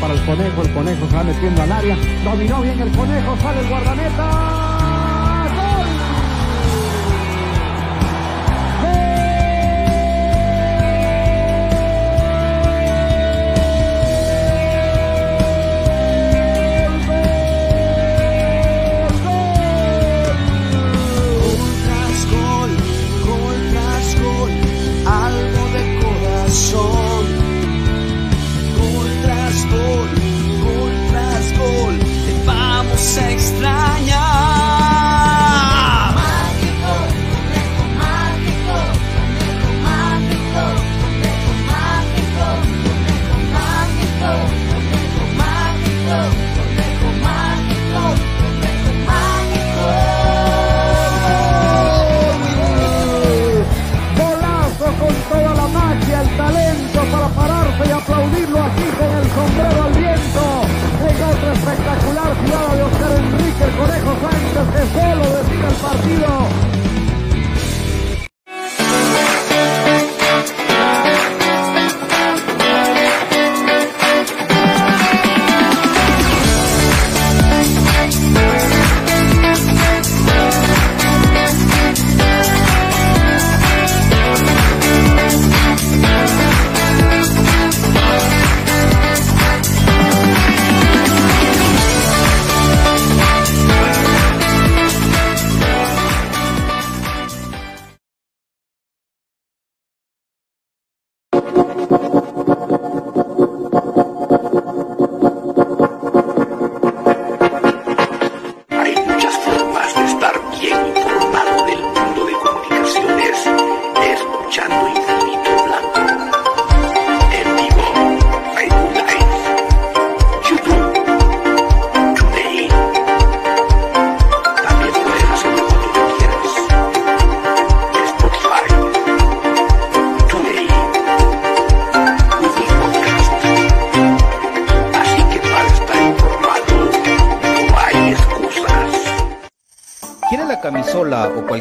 para el conejo, el conejo se va metiendo al área. Dominó bien el conejo, sale el guardameta.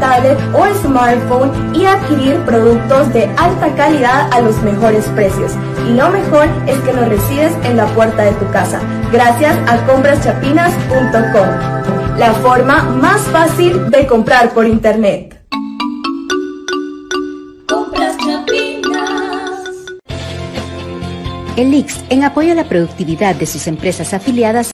tablet o smartphone y adquirir productos de alta calidad a los mejores precios. Y lo mejor es que los recibes en la puerta de tu casa, gracias a compraschapinas.com, la forma más fácil de comprar por internet. Compras Chapinas. El IX, en apoyo a la productividad de sus empresas afiliadas,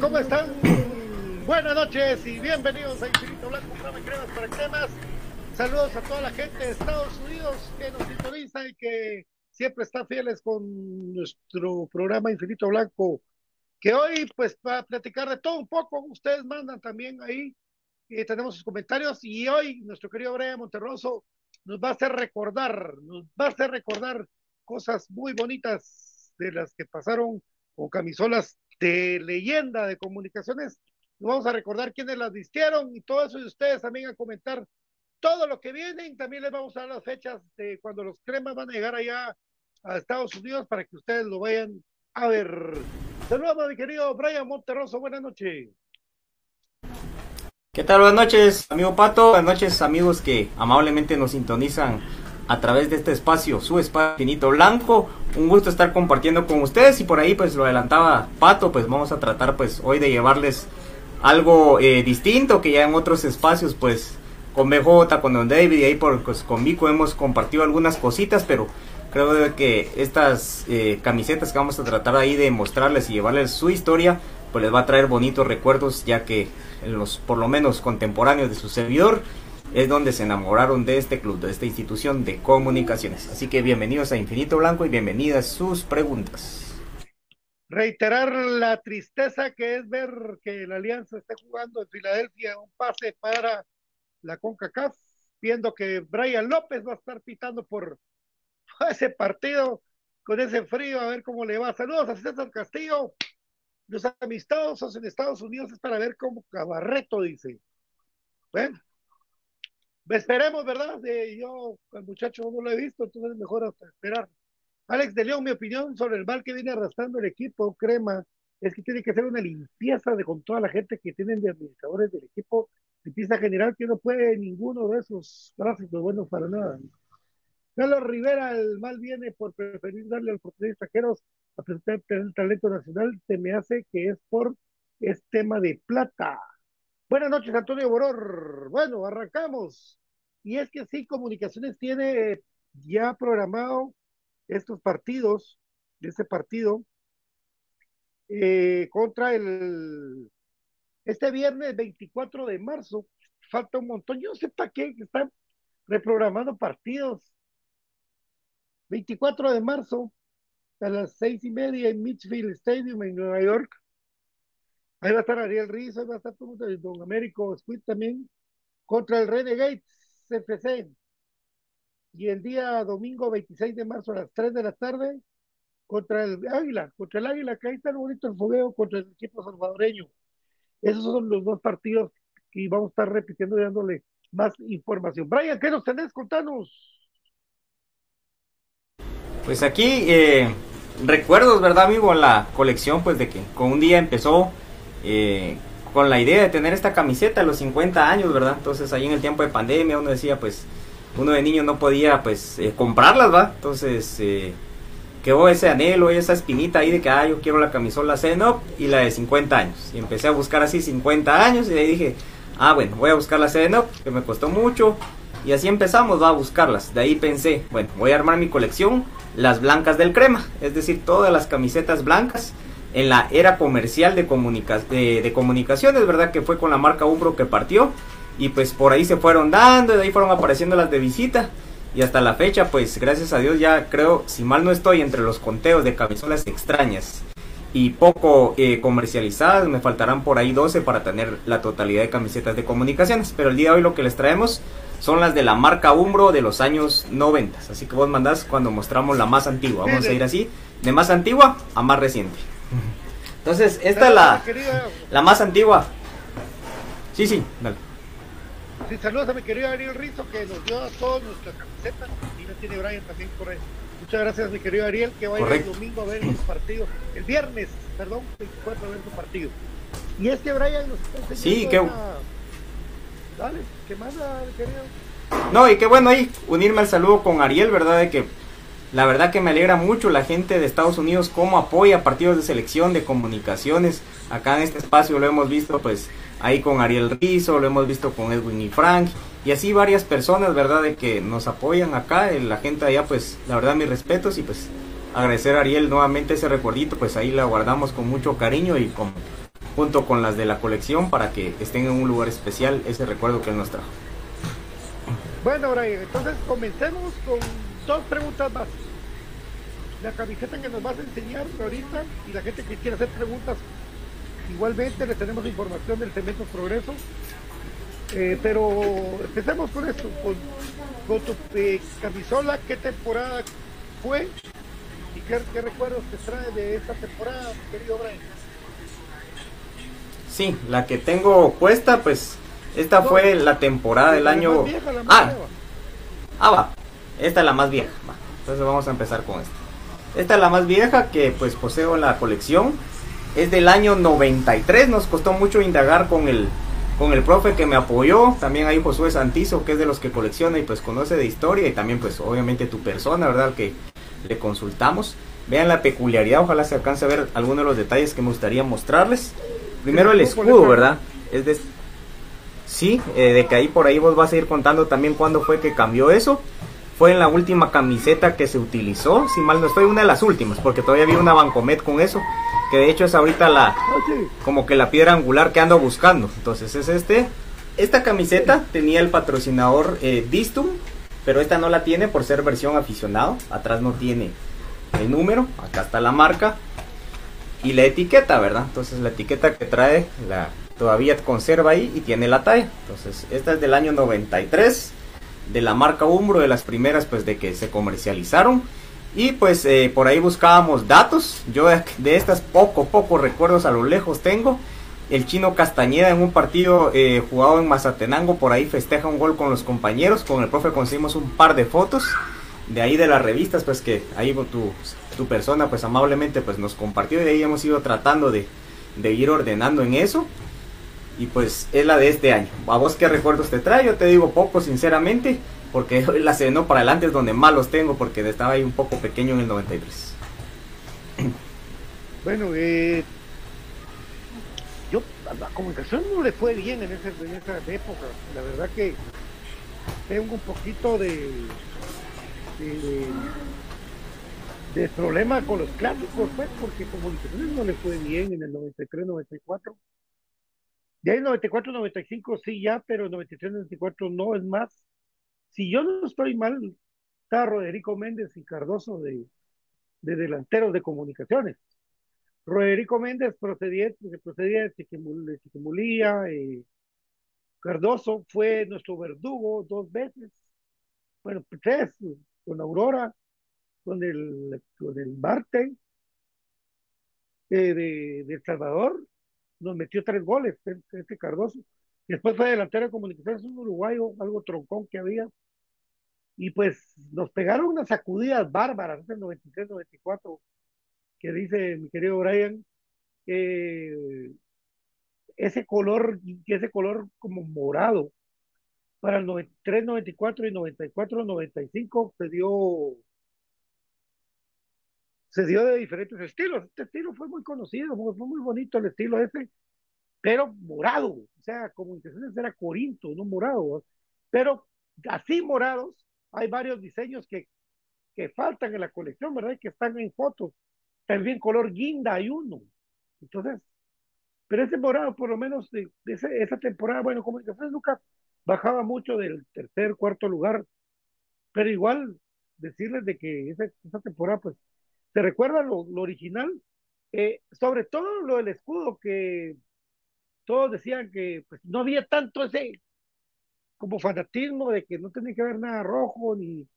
¿Cómo están? Buenas noches y bienvenidos a Infinito Blanco, programa Cremas para Cremas. Saludos a toda la gente de Estados Unidos que nos sintoniza y que siempre está fieles con nuestro programa Infinito Blanco, que hoy pues va a platicar de todo un poco, ustedes mandan también ahí, y tenemos sus comentarios y hoy nuestro querido Brian Monterroso nos va a hacer recordar, nos va a hacer recordar cosas muy bonitas de las que pasaron con camisolas de leyenda de comunicaciones. Vamos a recordar quiénes las vistieron y todo eso y ustedes también a comentar todo lo que vienen. También les vamos a dar las fechas de cuando los cremas van a llegar allá a Estados Unidos para que ustedes lo vayan a ver. Saludos mi querido Brian Monterroso, buenas noches. ¿Qué tal? Buenas noches, amigo Pato. Buenas noches, amigos que amablemente nos sintonizan a través de este espacio, su espacio infinito blanco. Un gusto estar compartiendo con ustedes. Y por ahí pues lo adelantaba Pato, pues vamos a tratar pues hoy de llevarles algo eh, distinto que ya en otros espacios pues con BJ, con Don David. Y ahí por, pues, con Vico hemos compartido algunas cositas, pero creo que estas eh, camisetas que vamos a tratar ahí de mostrarles y llevarles su historia pues les va a traer bonitos recuerdos ya que los por lo menos contemporáneos de su servidor es donde se enamoraron de este club, de esta institución de comunicaciones. Así que bienvenidos a Infinito Blanco y bienvenidas sus preguntas. Reiterar la tristeza que es ver que la Alianza esté jugando en Filadelfia un pase para la CONCACAF, viendo que Brian López va a estar pitando por ese partido con ese frío, a ver cómo le va. Saludos a César Castillo. Los amistosos en Estados Unidos es para ver cómo Cabarreto dice. Bueno, esperemos, ¿verdad? Yo, al muchacho no lo he visto, entonces es mejor hasta esperar. Alex de León, mi opinión sobre el mal que viene arrastrando el equipo, Crema, es que tiene que hacer una limpieza de con toda la gente que tienen de administradores del equipo, limpieza general que no puede ninguno de esos gráficos buenos para nada. Carlos Rivera, el mal viene por preferir darle a los oportunidad extranjeros a presentar el talento nacional, se me hace que es por es tema de plata. Buenas noches, Antonio Boror. Bueno, arrancamos. Y es que sí, Comunicaciones tiene ya programado estos partidos, este partido, eh, contra el, este viernes 24 de marzo. Falta un montón. Yo no sé para qué están reprogramando partidos. 24 de marzo a las seis y media en Mitchfield Stadium en Nueva York. Ahí va a estar Ariel Rizzo, ahí va a estar todo Don Américo Squid también, contra el Renegades CFC. Y el día domingo 26 de marzo a las 3 de la tarde, contra el Águila, contra el Águila, que ahí está bonito el fogueo contra el equipo salvadoreño. Esos son los dos partidos que vamos a estar repitiendo y dándole más información. Brian, ¿qué nos tenés? Contanos. Pues aquí eh, recuerdos, ¿verdad, amigo? La colección, pues de que con un día empezó eh, con la idea de tener esta camiseta a los 50 años, ¿verdad? Entonces ahí en el tiempo de pandemia uno decía, pues, uno de niño no podía, pues, eh, comprarlas, ¿va? Entonces, eh, quedó ese anhelo, esa espinita ahí de que, ah, yo quiero la camisola CNOP y la de 50 años. Y empecé a buscar así 50 años y ahí dije, ah, bueno, voy a buscar la CNOP, que me costó mucho. Y así empezamos va a buscarlas. De ahí pensé, bueno, voy a armar mi colección, las blancas del crema, es decir, todas las camisetas blancas en la era comercial de, comunica de, de comunicaciones, ¿verdad? Que fue con la marca Umbro que partió. Y pues por ahí se fueron dando, y de ahí fueron apareciendo las de visita. Y hasta la fecha, pues gracias a Dios ya creo, si mal no estoy, entre los conteos de camisolas extrañas y poco eh, comercializadas, me faltarán por ahí 12 para tener la totalidad de camisetas de comunicaciones. Pero el día de hoy lo que les traemos son las de la marca Umbro de los años 90. Así que vos mandás cuando mostramos la más antigua. Vamos a ir así, de más antigua a más reciente. Entonces, esta es la, la más antigua. Sí, sí, dale. Sí, saludos a mi querido Ariel Rizzo que nos dio a todos nuestras camisetas y la tiene Brian también por ahí. Muchas gracias mi querido Ariel que va a ir el domingo a ver los partidos, el viernes, perdón, 24 a ver su partido. Y es que Brian nos está Sí, qué... una... Dale, ¿qué más, mi querido? No, y qué bueno ahí unirme al saludo con Ariel, ¿verdad? De que la verdad que me alegra mucho la gente de Estados Unidos cómo apoya partidos de selección, de comunicaciones. Acá en este espacio lo hemos visto pues ahí con Ariel Rizzo, lo hemos visto con Edwin y Frank y así varias personas, ¿verdad? De que nos apoyan acá, la gente allá pues la verdad mis respetos y pues agradecer a Ariel nuevamente ese recuerdito, pues ahí la guardamos con mucho cariño y con, junto con las de la colección para que estén en un lugar especial ese recuerdo que él nos trajo. Bueno, Brian, entonces comencemos con dos preguntas más. La camiseta que nos vas a enseñar ahorita y la gente que quiere hacer preguntas, igualmente le tenemos información del Cemento Progreso. Eh, pero empecemos con esto, con, con tu eh, camisola, ¿qué temporada fue? ¿Y qué, qué, recuerdos te trae de esta temporada, querido Brian? Sí, la que tengo puesta, pues esta no, fue la temporada del año... Vieja, ah, ah, va. Esta es la más vieja. Entonces vamos a empezar con esta. Esta es la más vieja que pues poseo en la colección. Es del año 93. Nos costó mucho indagar con el, con el profe que me apoyó. También hay Josué Santizo, que es de los que colecciona y pues conoce de historia. Y también pues obviamente tu persona, ¿verdad? Que le consultamos. Vean la peculiaridad. Ojalá se alcance a ver algunos de los detalles que me gustaría mostrarles. Primero el escudo, ¿verdad? Es de... Sí, eh, de que ahí por ahí vos vas a ir contando también cuándo fue que cambió eso fue en la última camiseta que se utilizó, si mal no estoy, una de las últimas, porque todavía había una Bancomet con eso, que de hecho es ahorita la, como que la piedra angular que ando buscando. Entonces es este. Esta camiseta tenía el patrocinador eh, Distum, pero esta no la tiene por ser versión aficionado. Atrás no tiene el número, acá está la marca y la etiqueta, ¿verdad? Entonces la etiqueta que trae la todavía conserva ahí y tiene la talla. Entonces esta es del año 93 de la marca Umbro, de las primeras pues de que se comercializaron. Y pues eh, por ahí buscábamos datos. Yo de, estas poco, poco recuerdos a lo lejos tengo. El chino Castañeda en un partido eh, jugado en Mazatenango, por ahí festeja un gol con los compañeros. Con el profe conseguimos un par de fotos. De ahí de las revistas, pues que ahí tu, tu persona pues amablemente pues nos compartió. Y de ahí hemos ido tratando de, de ir ordenando en eso y pues es la de este año. ¿A vos qué recuerdos te trae? Yo te digo poco, sinceramente, porque la cenó para adelante es donde más los tengo, porque estaba ahí un poco pequeño en el 93. Bueno, eh, yo a la comunicación no le fue bien en, en esa época. La verdad que tengo un poquito de, de, de problema con los clásicos, pues, porque comunicaciones no le fue bien en el 93-94 ya en 94, 95 sí ya, pero 93, 94 no es más. Si yo no estoy mal, está Roderico Méndez y Cardoso de, de delanteros de comunicaciones. Roderico Méndez procedía, procedía de Chiquimulía, eh, Cardoso fue nuestro verdugo dos veces, bueno, tres, con Aurora, con el, con el Marte eh, de, de El Salvador, nos metió tres goles, este, este Cardoso. Después fue delantero de comunicaciones, un uruguayo, algo troncón que había. Y pues nos pegaron unas sacudidas bárbaras en el 93, 94, que dice mi querido Brian, que ese color, ese color como morado, para el 93, 94 y 94, 95 se dio se dio de diferentes estilos. Este estilo fue muy conocido, fue, fue muy bonito el estilo ese, pero morado, o sea, como intenciones era Corinto, no morado, pero así morados, hay varios diseños que, que faltan en la colección, ¿verdad? Que están en fotos. También color guinda hay uno. Entonces, pero ese morado, por lo menos de, de ese- esa temporada, bueno, Comunicaciones nunca bajaba mucho del tercer, cuarto lugar, pero igual decirles de que esa, esa temporada, pues, se recuerda lo, original, eh, sobre todo lo del escudo, que todos decían que pues, no había tanto ese como fanatismo de que no tenía que haber nada rojo, ni,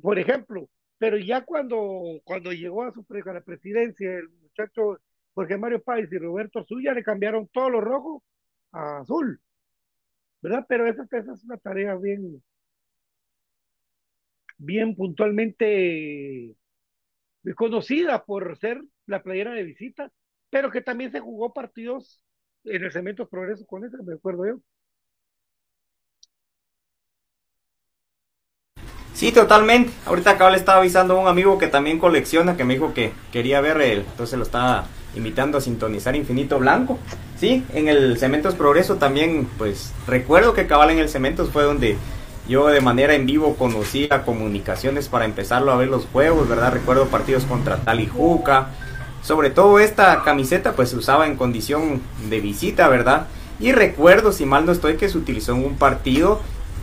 por ejemplo, pero ya cuando, cuando llegó a, su, a la presidencia el muchacho Jorge Mario Páez y Roberto Suya le cambiaron todo lo rojo a azul, ¿verdad? Pero esa, esa es una tarea bien, bien puntualmente conocida por ser la playera de visita, pero que también se jugó partidos en el Cemento Progreso con esa, me acuerdo yo. Sí, totalmente. Ahorita acá le estaba avisando a un amigo que también colecciona, que me dijo que quería ver el, entonces lo estaba invitando a sintonizar Infinito Blanco. Sí, en el Cementos Progreso también, pues recuerdo que cabal en el Cementos fue donde yo de manera en vivo conocí a comunicaciones para empezarlo a ver los juegos, ¿verdad? Recuerdo partidos contra Talijuca. Sobre todo esta camiseta pues se usaba en condición de visita, ¿verdad? Y recuerdo, si mal no estoy, que se utilizó en un partido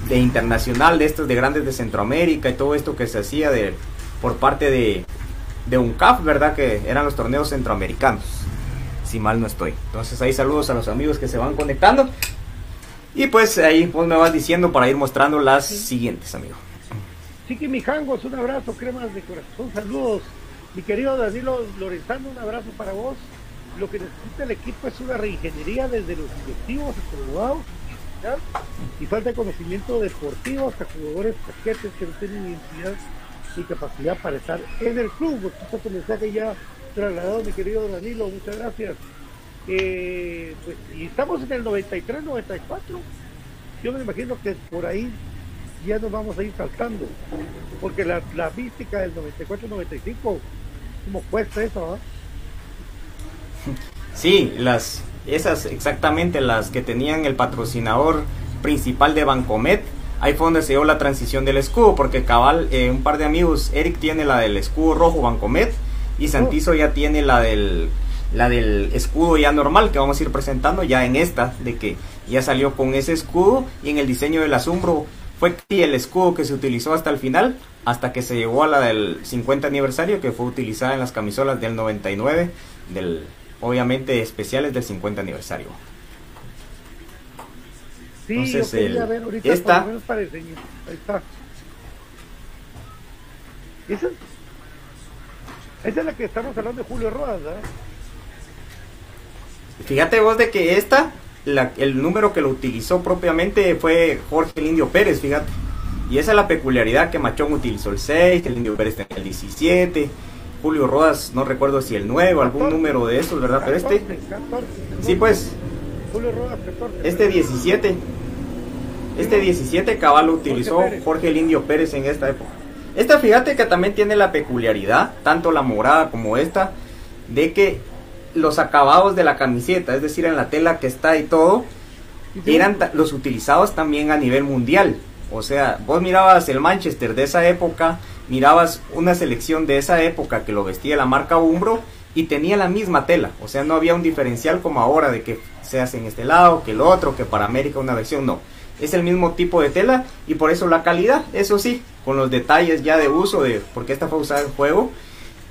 de internacional de estos de grandes de Centroamérica y todo esto que se hacía de por parte de de UNCAF, ¿verdad? Que eran los torneos centroamericanos. Si mal no estoy. Entonces ahí saludos a los amigos que se van conectando. Y pues ahí vos me vas diciendo para ir mostrando las siguientes, amigo. Chiqui Mijangos, un abrazo, cremas de corazón, saludos. Mi querido Danilo Lorenzano, un abrazo para vos. Lo que necesita el equipo es una reingeniería desde los directivos hasta los y falta de conocimiento deportivo hasta jugadores paquetes que no tienen identidad y capacidad para estar en el club. Está tu mensaje ya trasladado, mi querido Danilo, muchas gracias. Eh, pues, y estamos en el 93, 94. Yo me imagino que por ahí ya nos vamos a ir saltando. Porque la, la mística del 94-95, ¿cómo cuesta eso? ah? Sí, las esas exactamente las que tenían el patrocinador principal de Bancomet. Ahí fue donde se dio la transición del escudo, porque cabal, eh, un par de amigos, Eric tiene la del escudo rojo Bancomet y Santizo ya tiene la del la del escudo ya normal que vamos a ir presentando ya en esta, de que ya salió con ese escudo y en el diseño del asombro fue el escudo que se utilizó hasta el final, hasta que se llegó a la del 50 aniversario que fue utilizada en las camisolas del 99, del obviamente especiales del 50 aniversario. Sí, Entonces, el- ver ahorita esta- para. Ahí está. Esa, esa es la que estamos hablando de Julio Rodas, ¿verdad? Fíjate vos de que esta, la- el número que lo utilizó propiamente fue Jorge el Indio Pérez, fíjate. Y esa es la peculiaridad que Machón utilizó el 6, que el Indio Pérez tenía el 17, Julio Rodas, no recuerdo si el 9 o algún 14. número de esos, ¿verdad? Pero este, 14, 14, sí pues, Julio Rodas 14. este 17, este 17 cabal lo utilizó Jorge el Indio Pérez en esta época. Esta fíjate que también tiene la peculiaridad, tanto la morada como esta, de que los acabados de la camiseta, es decir, en la tela que está y todo, eran los utilizados también a nivel mundial. O sea, vos mirabas el Manchester de esa época, mirabas una selección de esa época que lo vestía la marca Umbro y tenía la misma tela. O sea, no había un diferencial como ahora de que se hace en este lado, que el otro, que para América una versión, no. Es el mismo tipo de tela y por eso la calidad, eso sí, con los detalles ya de uso, de porque esta fue usada en juego.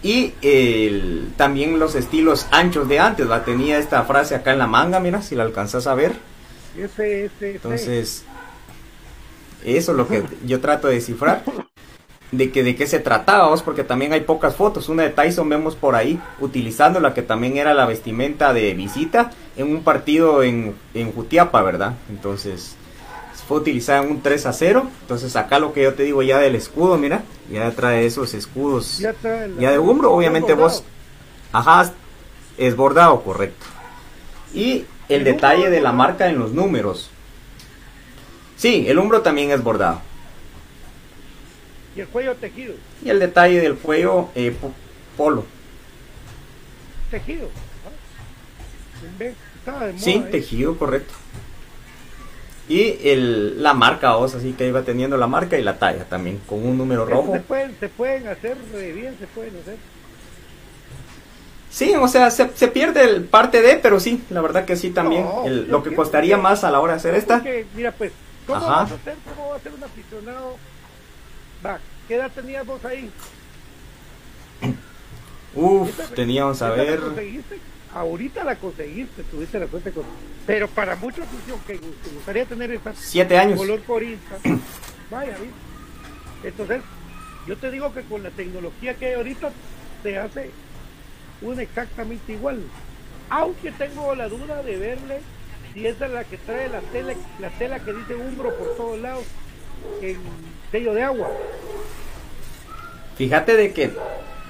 Y el- también los estilos anchos de antes, ¿va? tenía esta frase acá en la manga, mira, si la alcanzas a ver. Entonces, eso es lo que yo trato de descifrar. De que de qué se trataba, porque también hay pocas fotos. Una de Tyson vemos por ahí utilizando la que también era la vestimenta de visita en un partido en, en Jutiapa, ¿verdad? Entonces, fue utilizada en un 3 a 0. Entonces, acá lo que yo te digo ya del escudo, mira, ya trae esos escudos Ya trae la- ya de hombro, obviamente vos. Ajá, es bordado, correcto. Y el detalle de la marca en los números. Sí, el hombro también es bordado. Y el cuello tejido. Y el detalle del cuello, eh, po- polo. Tejido. ¿ah? De moda, Sí, ¿eh? tejido, correcto. Y el, la marca, o sea, así que iba teniendo la marca y la talla también, con un número rojo. Se pueden, se pueden hacer bien, se pueden hacer. Sí, o sea, se, se pierde el parte de, pero sí, la verdad que sí también. No, el- lo que costaría más a la hora de hacer esta. Porque, mira, pues, ¿cómo Ajá. vas a hacer, cómo va a ser un aficionado? Va, ¿qué edad tenías vos ahí? Uf, ¿Esa- teníamos a ver. conseguiste? Ahorita la conseguiste, tuviste la suerte con... Pero para mucha afición que te gustaría tener esa Siete años. color corista, vaya, ¿viste? Entonces, yo te digo que con la tecnología que hay ahorita se hace una exactamente igual. Aunque tengo la duda de verle si esa es la que trae la tela, la tela que dice umbro por todos lados en sello de agua. Fíjate de que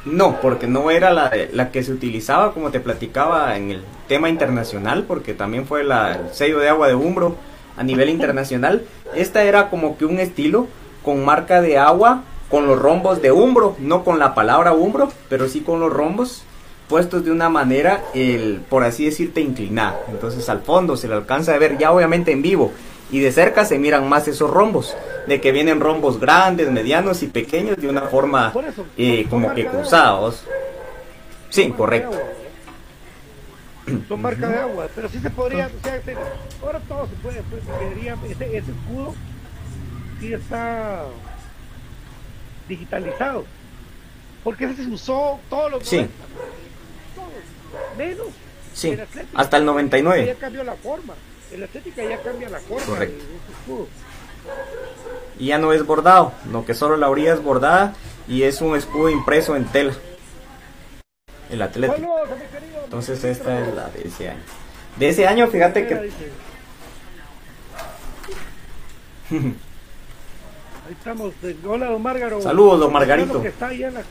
no, porque no era la, la que se utilizaba, como te platicaba, en el tema internacional, porque también fue el sello de agua de Umbro a nivel internacional. Esta era como que un estilo con marca de agua, con los rombos de Umbro, no con la palabra Umbro, pero sí con los rombos puestos de una manera, el, por así decirte, inclinada. Entonces al fondo se le alcanza a ver ya obviamente en vivo y de cerca se miran más esos rombos, de que vienen rombos grandes, medianos y pequeños de una forma eh, como que cruzados. Sí, correcto. Son marca de agua, pero sí se podría, o sea, se- ahora todo se puede, pues, ese, ese escudo sí está digitalizado, porque ese se usó todos los Sí. 90, todos, menos Sí, el hasta el 99. Ya cambió la forma, el Atlética ya cambia la forma Correcto. Y ya no es bordado, no que solo la orilla es bordada y es un escudo impreso en tela. El Atlético. Entonces esta es la de ese año. De ese año, fíjate que. Ahí estamos. Hola, don Márgaro. Saludos, don Margarito. Que está ahí en la,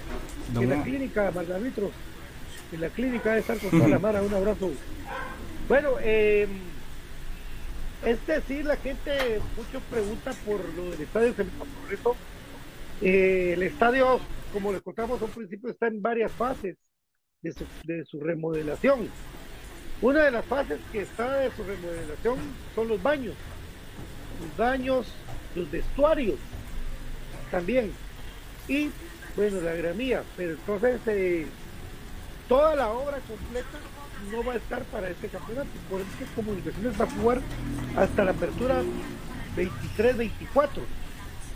Don en la clínica, Margarito. En la clínica de estar con toda la mara. Un abrazo. Bueno, eh, es decir, la gente mucho pregunta por lo del estadio. Eh, el estadio, como les contamos a un principio, está en varias fases de su, de su remodelación. Una de las fases que está de su remodelación son los baños. Los baños, los vestuarios también. Y, bueno, la gramía. Pero entonces, eh, toda la obra completa no va a estar para este campeonato. Por eso que Comunicaciones va a jugar hasta la apertura 23-24.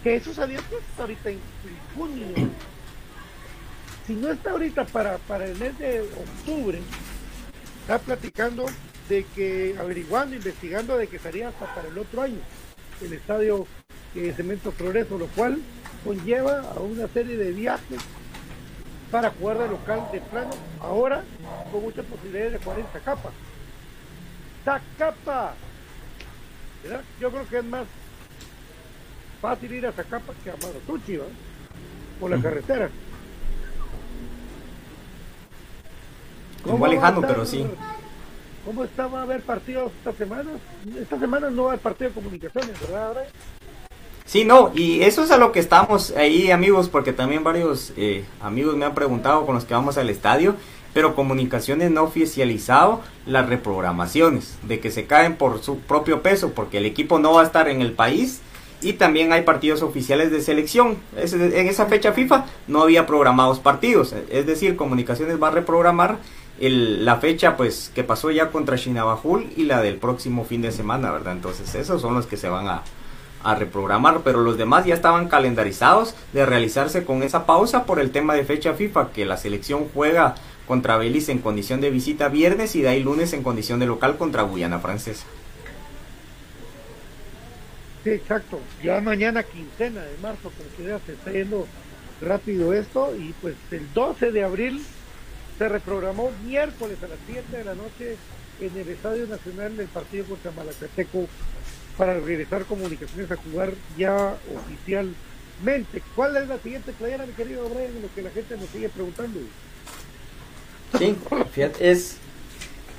Que eso salió pues, ahorita en junio. Si no está ahorita para, para el mes de octubre, está platicando de que, averiguando, investigando de que estaría hasta para el otro año el estadio eh, Cemento Progreso, lo cual conlleva a una serie de viajes para jugar de local de plano, ahora con muchas posibilidades de 40 capas. Zacapa, ¿verdad? Yo creo que es más fácil ir a Zacapa que a Maratuchi, ¿va? Por la carretera. Igual va a lejano, estar- pero sí. ¿Cómo está? ¿Va a haber partidos esta semana? Esta semana no va a haber partido de comunicaciones, ¿verdad? Sí, no, y eso es a lo que estamos ahí, amigos, porque también varios eh, amigos me han preguntado con los que vamos al estadio, pero comunicaciones no oficializado las reprogramaciones, de que se caen por su propio peso, porque el equipo no va a estar en el país y también hay partidos oficiales de selección. Es- en esa fecha FIFA no había programados partidos, es decir, comunicaciones va a reprogramar el- la fecha pues que pasó ya contra Chinabajul y la del próximo fin de semana, ¿verdad? Entonces esos son los que se van a, a reprogramar, pero los demás ya estaban calendarizados de realizarse con esa pausa por el tema de fecha FIFA, que la selección juega contra Belice en condición de visita viernes y de ahí lunes en condición de local contra Guyana Francesa. Sí, exacto. Ya mañana quincena de marzo, porque ya se está yendo rápido esto. Y pues el 12 de abril se reprogramó miércoles a las 7 de la noche en el Estadio Nacional del partido contra Malacateco para regresar comunicaciones a jugar ya oficialmente. ¿Cuál es la siguiente playera, mi querido Brian? Lo que la gente nos sigue preguntando. Sí, fíjate, es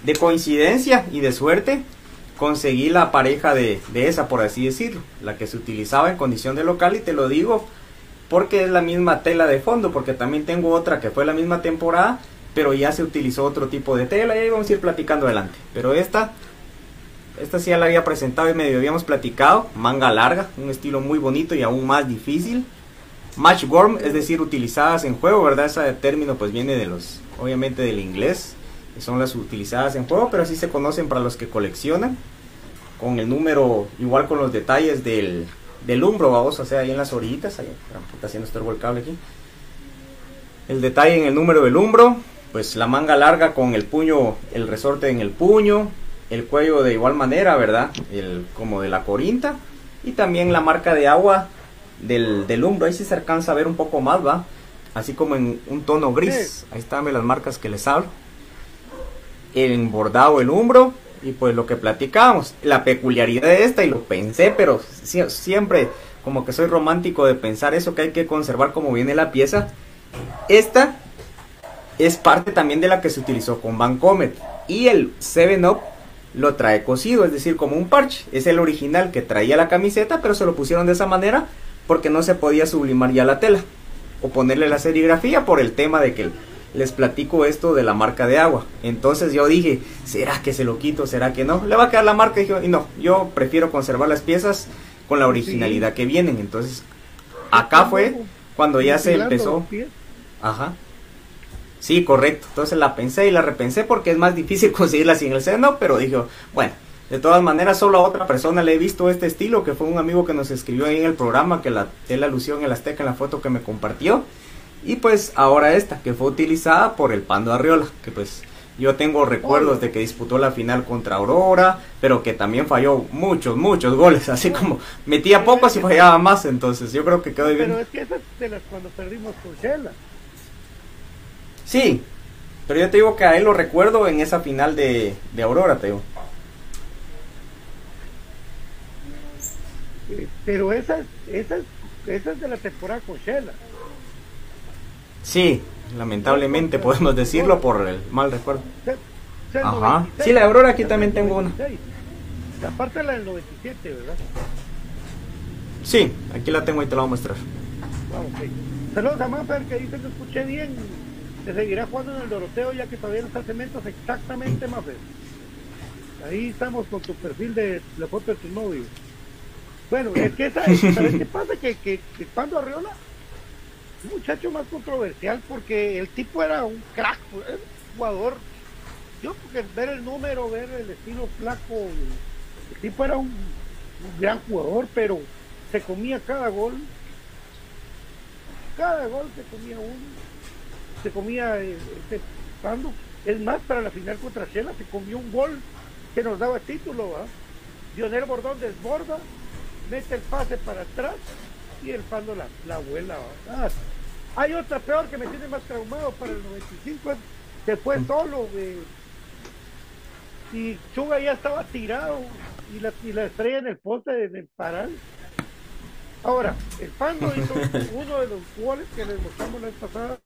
de coincidencia y de suerte conseguí la pareja de, de esa, por así decirlo, la que se utilizaba en condición de local y te lo digo porque es la misma tela de fondo, porque también tengo otra que fue la misma temporada, pero ya se utilizó otro tipo de tela y ahí vamos a ir platicando adelante. Pero esta, esta sí ya la había presentado y medio habíamos platicado, manga larga, un estilo muy bonito y aún más difícil. Match worm, es decir, utilizadas en juego, ¿verdad? Ese término pues viene de los, obviamente del inglés, son las utilizadas en juego, pero así se conocen para los que coleccionan, con el número, igual con los detalles del, del umbro, vamos, o sea, ahí en las orillitas, ahí, está haciendo estorbo el cable aquí. El detalle en el número del umbro, pues la manga larga con el puño, el resorte en el puño, el cuello de igual manera, ¿verdad? El, como de la corinta, y también la marca de agua del, del hombro, ahí sí se alcanza a ver un poco más, ¿va? Así como en un tono gris, ahí están las marcas que les hablo. El bordado el hombro, y pues lo que platicábamos, la peculiaridad de esta, y lo pensé, pero si- siempre como que soy romántico de pensar eso, que hay que conservar como viene la pieza. Esta es parte también de la que se utilizó con Vancomet. Y el 7-Up lo trae cosido, es decir, como un parche. Es el original que traía la camiseta, pero se lo pusieron de esa manera porque no se podía sublimar ya la tela. O ponerle la serigrafía por el tema de que les platico esto de la marca de agua. Entonces yo dije, ¿será que se lo quito? ¿Será que no? Le va a quedar la marca y, dije, y no, yo prefiero conservar las piezas con la originalidad que vienen. Entonces, acá fue cuando ya se empezó. Ajá. Sí, correcto. Entonces la pensé y la repensé porque es más difícil conseguirla sin el seno, pero dije, bueno, de todas maneras solo a otra persona le he visto este estilo, que fue un amigo que nos escribió ahí en el programa, que la, él alusión en el Azteca en la foto que me compartió. Y pues ahora esta, que fue utilizada por el Pando Arriola, que pues yo tengo recuerdos de que disputó la final contra Aurora, pero que también falló muchos, muchos goles, así como metía pocos y fallaba más, entonces yo creo que quedó bien. Pero es que de las cuando perdimos con Shela. Sí, pero yo te digo que a él lo recuerdo en esa final de, de Aurora, te digo. Eh, Pero esas, esas, esas de la temporada con Shela. Sí, lamentablemente podemos decirlo por el mal recuerdo. Ajá. 96, Sí, la de Aurora aquí también tengo una. 96. Aparte de la del 97, ¿verdad? Sí, aquí la tengo y te la voy a mostrar. Ah. Saludos a Manfer que dice que escuché bien. Se seguirá jugando en el Doroteo ya que todavía no está cementos exactamente, Manfer. Ahí estamos con tu perfil de la foto de tu novio. Bueno, es que esa, ¿sabes qué pasa? Que, que, que Arriola un muchacho más controversial porque el tipo era un crack, un jugador. Yo porque ver el número, ver el estilo flaco, el tipo era un gran jugador, pero se comía cada gol. Cada gol se comía uno. Se comía eh, este Pando. Es más, para la final contra Shela se comió un gol que nos daba título. ¿va? Lionel Bordón desborda, mete el pase para atrás y el Pando la, la vuela. ¿va? Ah, hay otra peor que me tiene más traumado para el 95, es que fue solo. eh, y Chuga ya estaba tirado y la, y la estrella en el poste en el paral. Ahora, el Pando hizo uno de los goles que les mostramos la vez pasada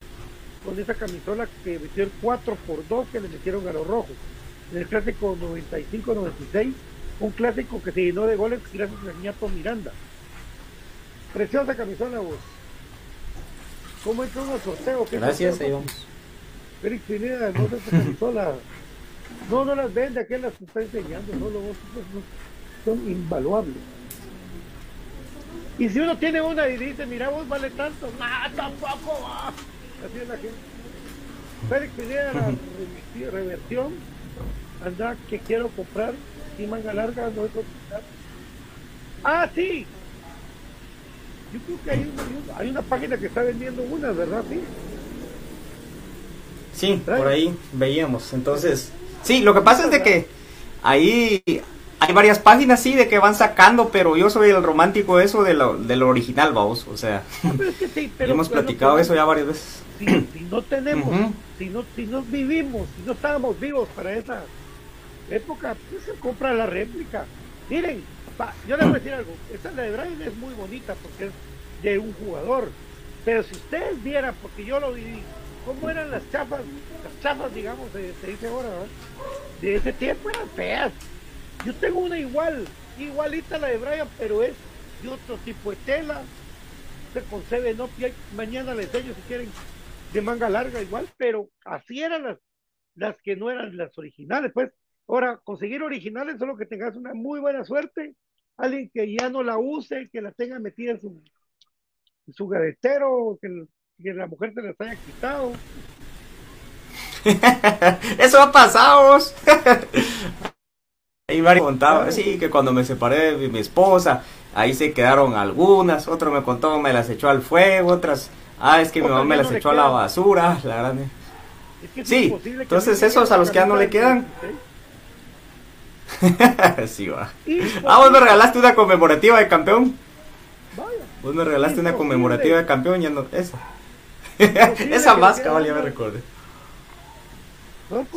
con esa camisola que metió el 4 por 2 que le metieron a los rojos. En el clásico 95-96, un clásico que se llenó de goles gracias a Ñato Miranda. Preciosa camisola vos. ¿Cómo entró un sorteo? ¿Qué Gracias, sorteo? ahí vamos. Félix Pineda, no esa camisola. No, no las vende, aquel las está enseñando, no, lo, son invaluables. Y si uno tiene una y dice, mira vos vale tanto, no, tampoco va. Así es la gente. Félix Pineda, la reversi- reversión, anda que quiero comprar y manga larga, no es. Ah, sí. Yo creo que hay una, hay una página que está vendiendo unas, ¿verdad? Sí. Sí, por ahí veíamos. Entonces, sí, lo que pasa es de que ahí hay varias páginas, sí, de que van sacando, pero yo soy el romántico de eso de lo, de lo original, vamos. O sea, Pero es que sí, pero hemos platicado eso ya varias veces. Si, si no tenemos, si, no, si no vivimos, si no estábamos vivos para esa época, pues se compra la réplica. Miren, pa- yo les voy a decir algo, esta de Brian es muy bonita porque es de un jugador, pero si ustedes vieran, porque yo lo viví, cómo eran las chapas, las chapas, digamos, se, se dice ahora, ¿verdad? de ese tiempo eran feas. Yo tengo una igual, igualita a la de Brian, pero es de otro tipo de tela, se concebe, no, mañana les enseño si quieren de manga larga igual, pero así eran las, las que no eran las originales, pues. Ahora, conseguir originales solo que tengas una muy buena suerte, alguien que ya no la use, que la tenga metida en su, en su gavetero, que, que la mujer se las haya quitado. Eso ha pasado. Ahí varios contaban, sí, que cuando me separé de mi esposa, ahí se quedaron algunas, otro me contó me las echó al fuego, otras, ah, es que mi mamá me las no echó a la basura, la grande. Es que es Sí, que entonces esos a los que ya no le quedan. sí, va. 16. Ah, vos me regalaste una conmemorativa de campeón. Vaya. Vos me regalaste una conmemorativa de campeón, ya no, esa. Esa más, cabal, ya me recordé.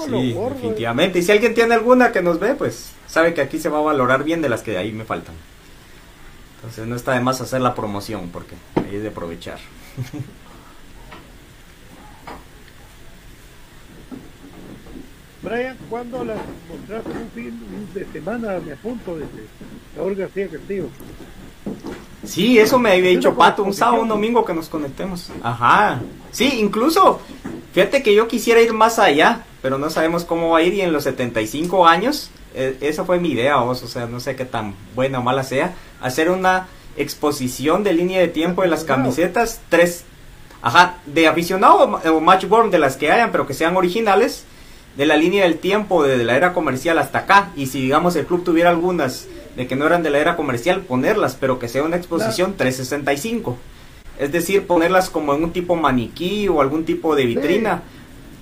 Sí, definitivamente. Y si alguien tiene alguna que nos ve, pues sabe que aquí se va a valorar bien de las que de ahí me faltan. Entonces no está de más hacer la promoción, porque ahí es de aprovechar. Brian, ¿cuándo las mostraste un fin de semana? Me apunto desde Raúl García Castillo. Sí, eso me había dicho Pato, un sábado, un domingo que nos conectemos. Ajá. Sí, incluso, fíjate que yo quisiera ir más allá, pero no sabemos cómo va a ir y en los 75 años, eh, esa fue mi idea, vos, o sea, no sé qué tan buena o mala sea, hacer una exposición de línea de tiempo de las camisetas, tres, ajá, de aficionado o o matchborn de las que hayan, pero que sean originales, de la línea del tiempo desde la era comercial hasta acá, y si digamos el club tuviera algunas de que no eran de la era comercial, ponerlas, pero que sea una exposición 365. Es decir, ponerlas como en un tipo maniquí o algún tipo de vitrina.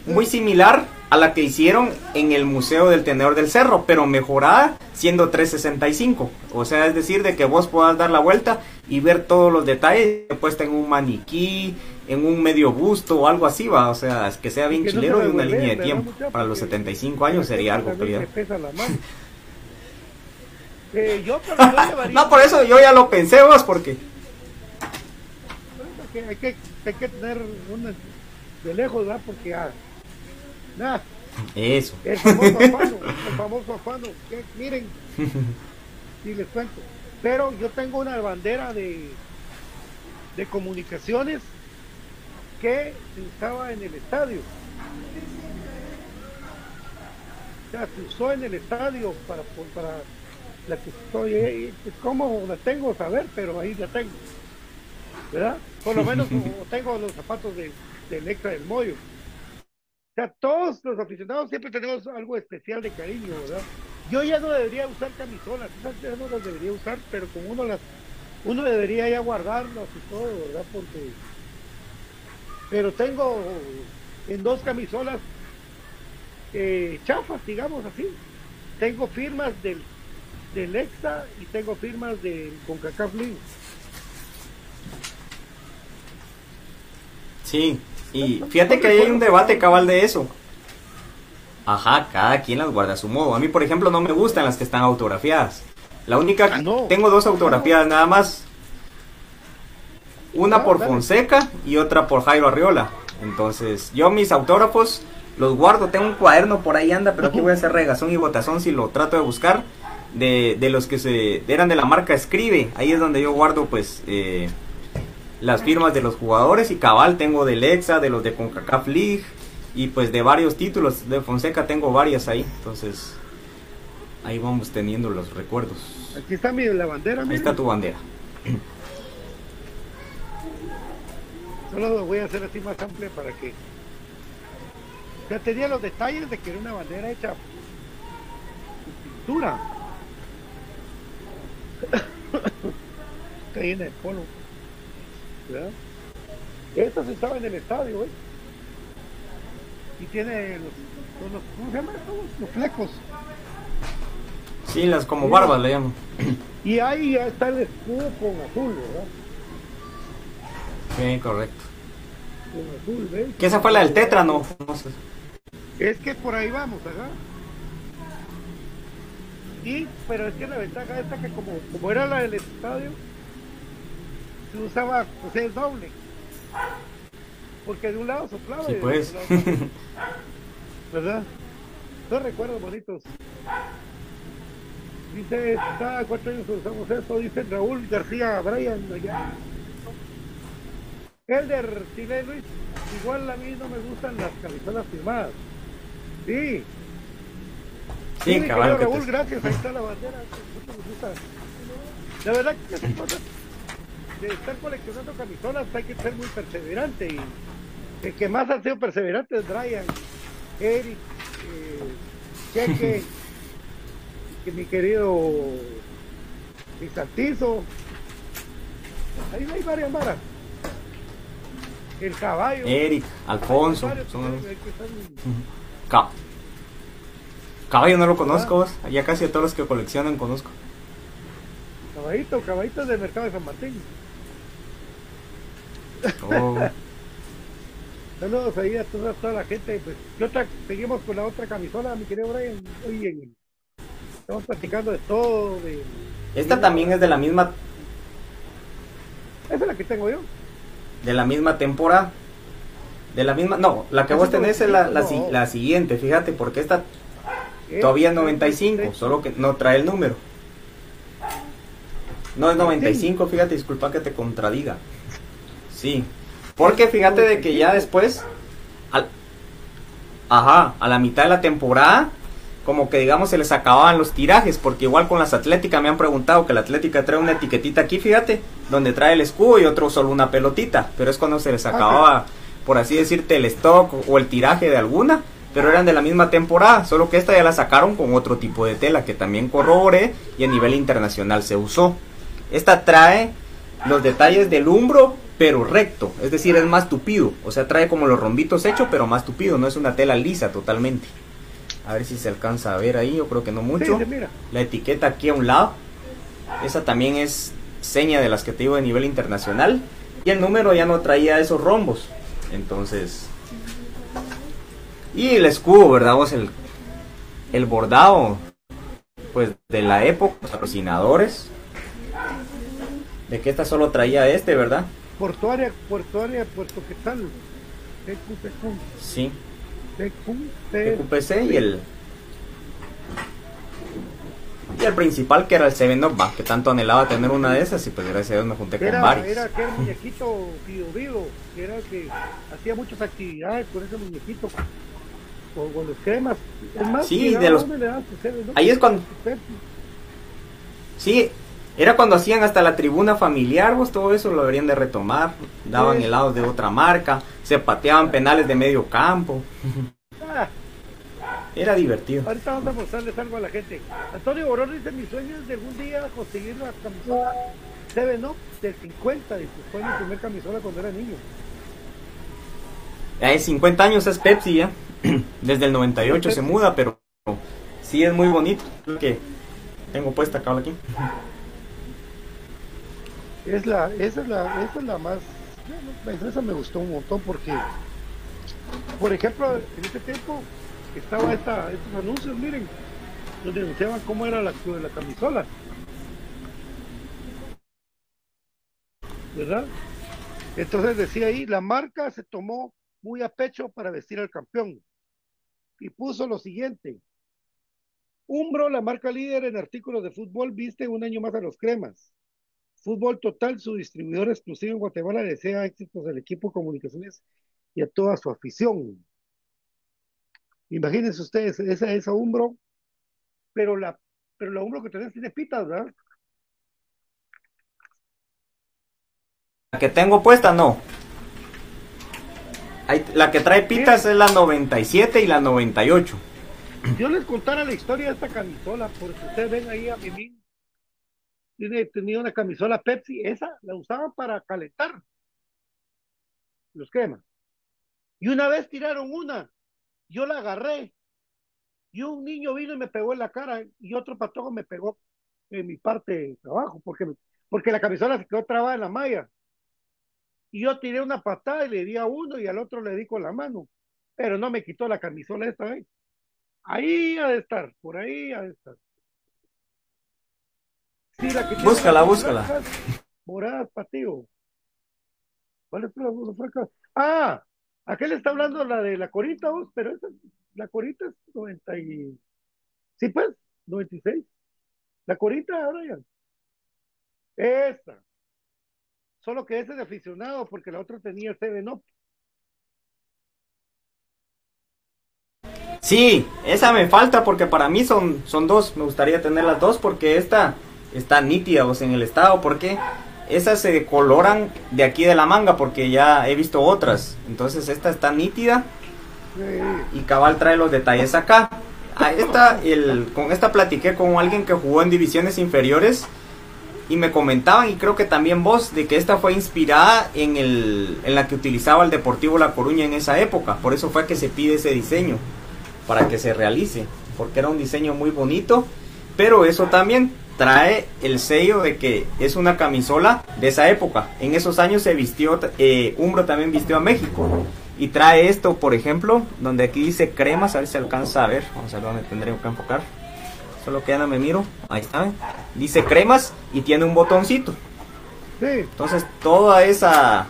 Muy similar a la que hicieron en el Museo del Tenedor del Cerro, pero mejorada siendo 365. O sea, es decir, de que vos puedas dar la vuelta y ver todos los detalles puesta en un maniquí, en un medio busto o algo así, va. O sea, es que sea bien Que chilero y una línea de ¿verdad, tiempo. Para los Porque 75 años sería algo que. Eh, yo, pero yo llevaría- No, por eso yo ya lo pensé vos, porque... que hay que, hay que tener una de lejos, ¿verdad? Porque ah, Eso. el famoso afano, el famoso afano, que miren, si les cuento. Pero yo tengo una bandera de, de comunicaciones que se usaba en el estadio. O sea, se usó en el estadio para, para la que estoy, eh, ¿cómo la tengo? Saber, pero ahí la tengo. ¿Verdad? Por lo menos tengo los zapatos de, del extra del Moyo. O sea, todos los aficionados siempre tenemos algo especial de cariño, ¿verdad? Yo ya no debería usar camisolas, esas ya no las debería usar, pero como uno las, uno debería ya guardarlas y todo, ¿verdad? Porque, pero tengo en dos camisolas eh, chafas, digamos así. Tengo firmas del, del EXA y tengo firmas del CONCACAF League. Sí, y fíjate que ahí hay un debate cabal de eso. Ajá, cada quien las guarda a su modo. A mí, por ejemplo, no me gustan las que están autografiadas. La única, Ah, no. tengo dos autografiadas nada más. Una Ah, por dale. Fonseca y otra por Jairo Arriola. Entonces, yo mis autógrafos los guardo. Tengo un cuaderno por ahí anda, pero aquí voy a hacer regazón y botazón si lo trato de buscar. De, de los que se eran de la marca Escribe. Ahí es donde yo guardo, pues, eh, las firmas de los jugadores y cabal tengo del Exa, de los de CONCACAF League y pues de varios títulos. De Fonseca tengo varias ahí. Entonces, ahí vamos teniendo los recuerdos. Aquí está mi, la bandera, Ahí está tu bandera. Solo lo voy a hacer así más amplia para que. Ya tenía los detalles de que era una bandera hecha pintura. Está llena de polvo. ¿Verdad? Esta se estaba en el estadio, ¿eh? Y tiene los, los- ¿cómo se llama? Los- Los flecos. Sí, las como barbas le llamo. Y ahí ya está el escudo con azul, ¿verdad? Sí, correcto. Con azul, ¿ves? Que esa fue la del Tetra, ¿no? Sé. Es que por ahí vamos, ¿verdad? Y, pero es que la ventaja esta que como, como era la del estadio, se usaba, sea, es doble. Porque de un lado soplaba Sí, y pues. otro lado soplaba, ¿Verdad? Dos recuerdos bonitos. Dice, cada cuatro años usamos esto, dice Raúl García Brian allá. Elder, dile Luis, igual a mí no me gustan las camisolas firmadas. Sí. Sí, que Raúl, te- gracias, ahí está la bandera. mucho me gusta. La verdad que esas cosas de estar coleccionando camisolas hay que ser muy perseverante y el que más han sido perseverantes es Brian, Eric, eh, Cheque, que mi querido Santizo. Ahí hay varias maras. El caballo. Eric, Alfonso. Varios son- que están- Ca- Caballo no lo conozco, vos. Ya casi a todos los que coleccionan conozco. Caballito, caballito del mercado de San Martín. Oh, Saludos ahí a toda, toda la gente. Pues, ¿qué otra? Seguimos con la otra camisola, mi querido Brian. Oye, estamos platicando de todo. De, Esta también es de la misma esa es la que tengo yo. de la misma temporada. De la misma, no, la que vos tenés es la, la, No. la siguiente, fíjate, porque esta Eh, todavía es 95, solo que no trae el número. No es 95, fíjate, disculpa que te contradiga. Sí, porque fíjate de que ya después, al- ajá, a la mitad de la temporada, como que digamos se les acababan los tirajes, porque igual con las Atléticas me han preguntado que la Atlética trae una etiquetita aquí, fíjate, donde trae el escudo y otro solo una pelotita, pero es cuando se les acababa, por así decirte, el stock o- o el tiraje de alguna, pero eran de la misma temporada, solo que esta ya la sacaron con otro tipo de tela que también corroboré y a nivel internacional se usó. Esta trae los detalles del umbro, pero recto, es decir, es más tupido, o sea, trae como los rombitos hechos, pero más tupido, no es una tela lisa totalmente. A ver si se alcanza a ver ahí, yo creo que no mucho. Sí, mira. La etiqueta aquí a un lado, esa también es seña de las que te digo de nivel internacional. Y el número ya no traía esos rombos, entonces... Y el escudo, ¿verdad? Vos el, el bordado, pues de la época, los patrocinadores. De que esta solo traía este, ¿verdad? Portuaria, Portuaria, Puerto Quetzal. TQPQ, Sí. TQP. QPC y el y el principal que era el Seven Up, que tanto anhelaba tener una de esas y pues gracias a Dios me junté con Era, varios. era aquel muñequito vivo vivo, que era el que hacía muchas actividades con ese muñequito, con, con los cremas. Es más, Sí, de los-. Ahí es cuando-. Sí, era cuando hacían hasta la tribuna familiar, vos todo eso lo deberían de retomar. Daban helados de otra marca, se pateaban penales de medio campo. Era divertido. ahorita vamos a mostrarles algo a la gente. Antonio Borón dice: Mi sueño es de algún día conseguir la camisola Seven Up del 50. Dice: Fue mi primer camisola cuando era niño. Hay 50 años es Pepsi ya. Desde el 98 se muda, pero sí es muy bonito. Que tengo puesta acá aquí. Es la, esa es la, esa es la más, esa me gustó un montón porque, por ejemplo, en ese tiempo estaba esta, estos anuncios, miren, donde anunciaban cómo era la, la camisola. ¿Verdad? Entonces decía ahí, la marca se tomó muy a pecho para vestir al campeón. Y puso lo siguiente. Umbro, la marca líder en artículos de fútbol, viste un año más a los cremas. Fútbol Total, su distribuidor exclusivo en Guatemala, desea éxitos al equipo de comunicaciones y a toda su afición. Imagínense ustedes, esa, esa Umbro, pero la, pero la Umbro que tenés tiene pitas, ¿verdad? La que tengo puesta, no. Hay- la que trae pitas es la 97 y la 98. Yo les contara la historia de esta camisola, porque ustedes ven ahí a Mimín, tiene, tenía una camisola Pepsi, esa la usaban para calentar los cremas. Y una vez tiraron una, yo la agarré, y un niño vino y me pegó en la cara, y otro patojo me pegó en mi parte de abajo, porque, porque la camisola se quedó trabada en la malla. Y yo tiré una patada y le di a uno y al otro le di con la mano, pero no me quitó la camisola esta vez. Ahí ha de estar, por ahí ha de estar. Sí, la que tiene Búscala, búscala. blancas, Moradas, patio. ¿Cuál es la franca? Ah, aquel está hablando la de la corita, vos, pero esa, la corita es 90 y... Sí, pues, 96. La corita, Brian. Esa. Solo que ese es de aficionado porque la otra tenía el 7 Up. Sí, esa me falta porque para mí son, son dos. Me gustaría tener las dos porque esta está nítida en el estado. Porque esas se coloran de aquí de la manga porque ya he visto otras. Entonces esta está nítida y cabal trae los detalles acá. El, con esta platiqué con alguien que jugó en divisiones inferiores y me comentaban, y creo que también vos, de que esta fue inspirada en, el, en la que utilizaba el Deportivo La Coruña en esa época. Por eso fue que se pide ese diseño, para que se realice, porque era un diseño muy bonito, pero eso también trae el sello de que es una camisola de esa época. En esos años se vistió, eh, Umbro también vistió a México. Y trae esto, por ejemplo, donde aquí dice cremas, a ver si se alcanza a ver. Vamos a ver dónde tendremos que enfocar. Solo que ya no me miro. Ahí está. ¿ven? Dice cremas y tiene un botoncito. Entonces toda esa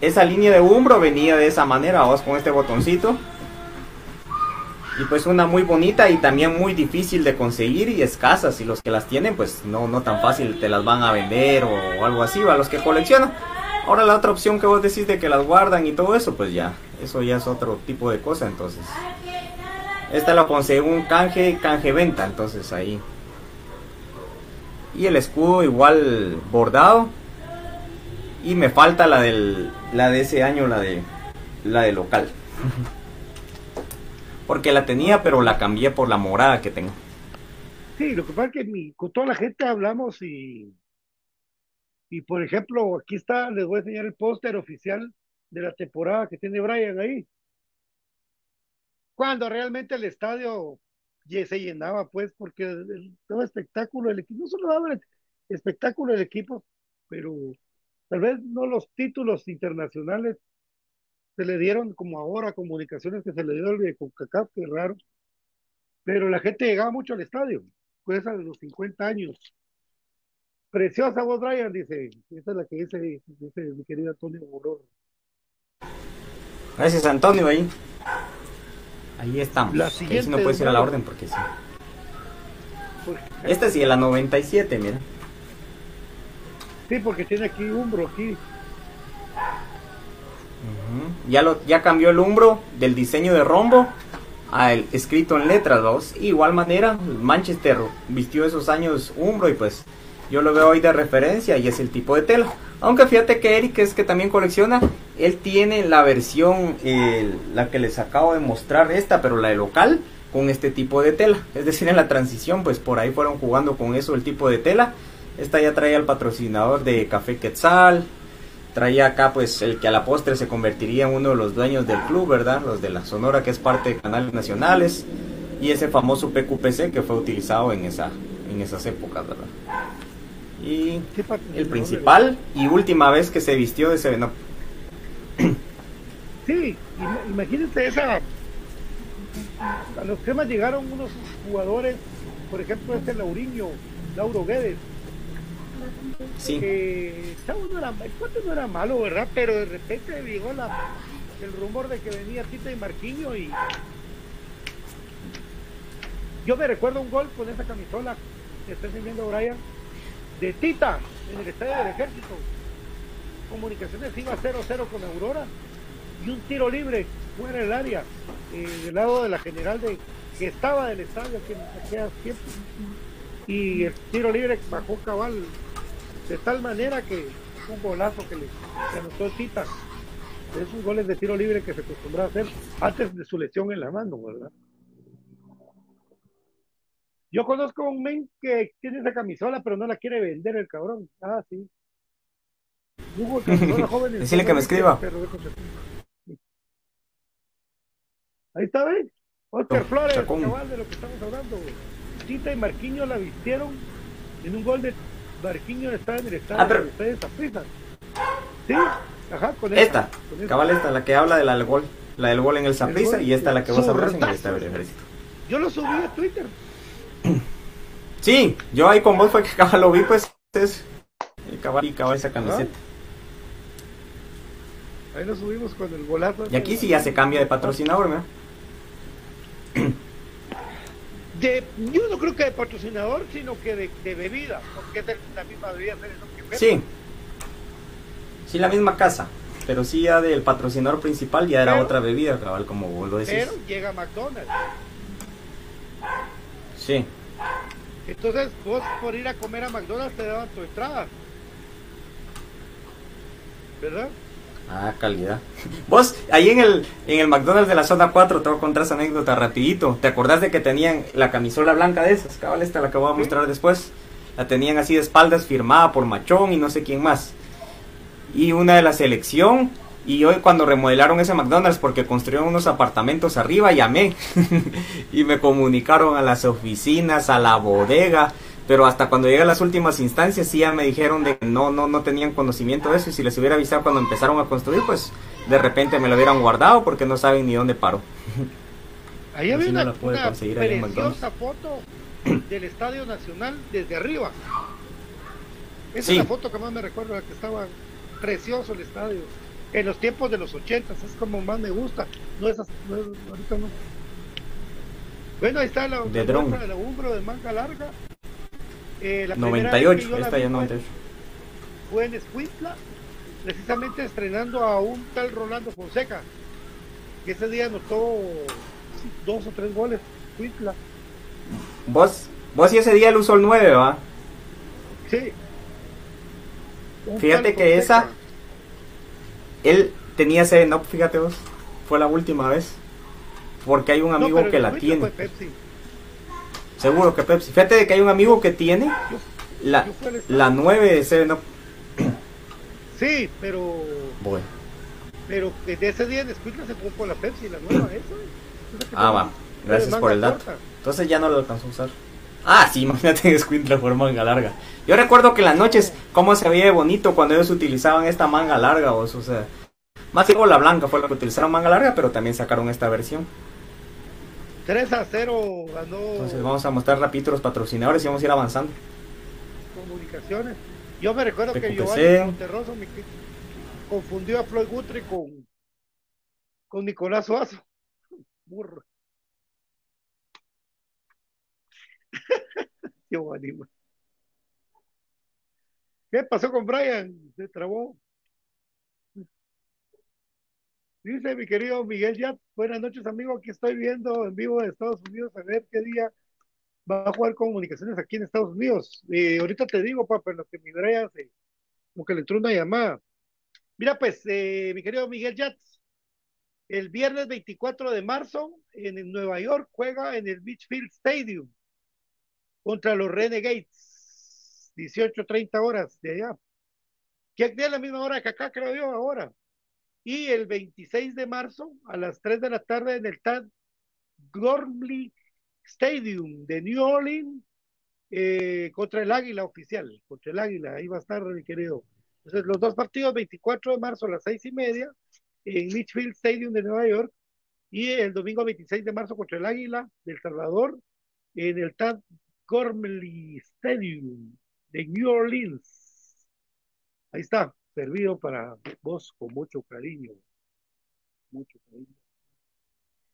esa línea de Umbro venía de esa manera, vos con este botoncito. Y pues una muy bonita y también muy difícil de conseguir y escasas. Y los que las tienen, pues no, no tan fácil te las van a vender o, algo así, o a los que coleccionan. Ahora la otra opción que vos decís de que las guardan y todo eso, pues ya, eso ya es otro tipo de cosa, entonces. Esta la conseguí un canje, canje venta, entonces ahí. Y el escudo igual bordado. Y me falta la del la de ese año, la de la de local. Porque la tenía, pero la cambié por la morada que tengo. Sí, lo que pasa es que mi- con toda la gente hablamos y, y por ejemplo, aquí está, les voy a enseñar el póster oficial de la temporada que tiene Brian ahí. Cuando realmente el estadio se llenaba, pues, porque todo espectáculo del equipo, no solo daba el espectáculo del equipo, pero tal vez no los títulos internacionales se le dieron como ahora, comunicaciones que se le dio el de CONCACAF, que es raro, pero la gente llegaba mucho al estadio, pues a los 50 años. Preciosa voz, Brian, dice. Esa es la que dice, dice mi querido Antonio Boror. Gracias Antonio ahí. Ahí estamos. La Ahí sí siguiente, no puedes ir a la orden porque sí. Esta sí la 97, mira. Sí, porque tiene aquí Umbro, aquí. Ya ya cambió el umbro del diseño de rombo al escrito en letras, vamos. Igual manera, Manchester vistió esos años umbro y pues yo lo veo ahí de referencia y es el tipo de tela. Aunque fíjate que Eric es que también colecciona, él tiene la versión, la que les acabo de mostrar esta, pero la de local, con este tipo de tela. Es decir, en la transición, pues por ahí fueron jugando con eso el tipo de tela. Esta ya traía el patrocinador de Café Quetzal, traía acá pues el que a la postre se convertiría en uno de los dueños del club, ¿verdad? Los de la Sonora que es parte de canales nacionales y ese famoso PQPC que fue utilizado en esa en esas épocas, ¿verdad? Y el principal y última vez que se vistió de ese no, Sí, im- imagínense esa. A los temas llegaron unos jugadores, por ejemplo, este Lauriño, Lauro Guedes. Sí. El cuate no era malo, ¿verdad? Pero de repente llegó el rumor de que venía Tita y Marquinho y. Yo me recuerdo un gol con esa camisola que está enseñando Brian, de Tita en el estadio del Ejército. Comunicaciones iba 0-0 con Aurora y un tiro libre fuera del área, eh, del lado de la general de que estaba del estadio que en aquellos tiempos. Y el tiro libre bajó cabal de tal manera que un golazo que le que anotó Tita. De esos goles de tiro libre que se acostumbraba a hacer antes de su lesión en la mano, ¿verdad? Yo conozco a un men que tiene esa camisola, pero no la quiere vender el cabrón. Ah, sí. Hugo, camisola joven en Decirle que me escriba. Ahí está, ¿ves? Oscar Flores, Chacón. cabal de lo que estamos hablando. Tita y Marquinho la vistieron en un gol de Marquinho está en el estadio Ah, pero- ustedes. Sí, ajá, con esta, con esta. cabal esta, la que habla de la del gol, la del gol en el Saprissa gol, y esta la que vos hablas en el estadio del Ejército. Yo lo subí a Twitter. Sí, yo ahí con vos fue que cabal lo vi pues es y cabal y cabal esa camiseta. Ahí lo subimos con el golazo. Y aquí sí ya se cambia de patrocinador, ¿verdad? De, yo no creo que de patrocinador, sino que de, de bebida, porque es la misma bebida. ¿no? Que. Sí. Sí, la misma casa, pero sí ya del patrocinador principal ya era Pero- otra bebida, cabal, como vos lo decís. Pero llega McDonald's. Sí. Entonces, vos por ir a comer a McDonald's te daban tu entrada. ¿Verdad? Ah, calidad. Vos, ahí en el, en el McDonald's de la zona 4, te voy a contar esa anécdota rapidito. ¿Te acordás de que tenían la camisola blanca de esas? Cabal, esta la que voy a mostrar después. La tenían así de espaldas, firmada por Machón y no sé quién más. Y una de la selección. Y hoy cuando remodelaron ese McDonald's porque construyeron unos apartamentos arriba, llamé. y me comunicaron a las oficinas, a la bodega. Pero hasta cuando llegué a las últimas instancias sí ya me dijeron de que no, no, no tenían conocimiento de eso y si les hubiera avisado cuando empezaron a construir, pues de repente me lo hubieran guardado porque no saben ni dónde paró. Ahí había no una, la puede una conseguir ahí en preciosa foto del Estadio Nacional desde arriba. Esa Sí. es la foto que más me recuerdo, la que estaba precioso el estadio. En los tiempos de los ochentas, es como más me gusta. No es, no es- ahorita no. Bueno, ahí está la, de la Umbro de manga larga. Eh, la primera vez que 98, yo la esta ya fue- 98. fue en Escuintla, precisamente estrenando a un tal Rolando Fonseca, que ese día anotó sí, dos o tres goles. Escuintla, Vos, vos y ese día él usó el 9, ¿va? sí. Un Fíjate que esa-. Él tenía ese no, fíjate vos. Fue la última vez. Porque hay un amigo que la tiene. fue Pepsi. Seguro que Pepsi. Fíjate de que hay un amigo que tiene la, la 9 de 7 Up. Sí, pero Bueno. pero desde ese día en Escuintla se con la Pepsi, la nueva esa. Ah, va. fue Gracias por el dato. corta. Entonces ya no lo alcanzó a usar. Ah, sí, imagínate Squintla por manga larga. Yo recuerdo que en las noches, cómo se veía bonito cuando ellos utilizaban esta manga larga, vos, o sea. Más que la blanca fue la que utilizaron manga larga, pero también sacaron esta versión. 3 a 0 ganó Entonces vamos a mostrar rapidito los patrocinadores y vamos a ir avanzando. comunicaciones. Yo me recuerdo que. Giovanni Monterroso me confundió a Floyd Guthrie con, con Nicolás Suazo. Burro. Giovanni. ¿Qué pasó con Brian? Se trabó. Dice mi querido Miguel Yat, buenas noches amigo, aquí estoy viendo en vivo de Estados Unidos a ver qué día va a jugar comunicaciones aquí en Estados Unidos. Eh, ahorita te digo, papá, en lo que mi Brian se, como que le entró una llamada. Mira, pues, eh, mi querido Miguel Yats, el viernes 24 de marzo en, en Nueva York juega en el Beachfield Stadium contra los Renegades, 18-30 horas de allá. Que es la misma hora que acá, creo yo, ahora. Y el 26 de marzo a las 3 de la tarde en el Tad Gormley Stadium de New Orleans eh, contra el Águila oficial, contra el Águila, ahí va a estar mi querido. Entonces los dos partidos, 24 de marzo a las 6 y media en Litchfield Stadium de Nueva York y el domingo 26 de marzo contra el Águila de El Salvador en el Tad Gormley Stadium de New Orleans. Ahí está, servido para vos con mucho cariño. Mucho cariño.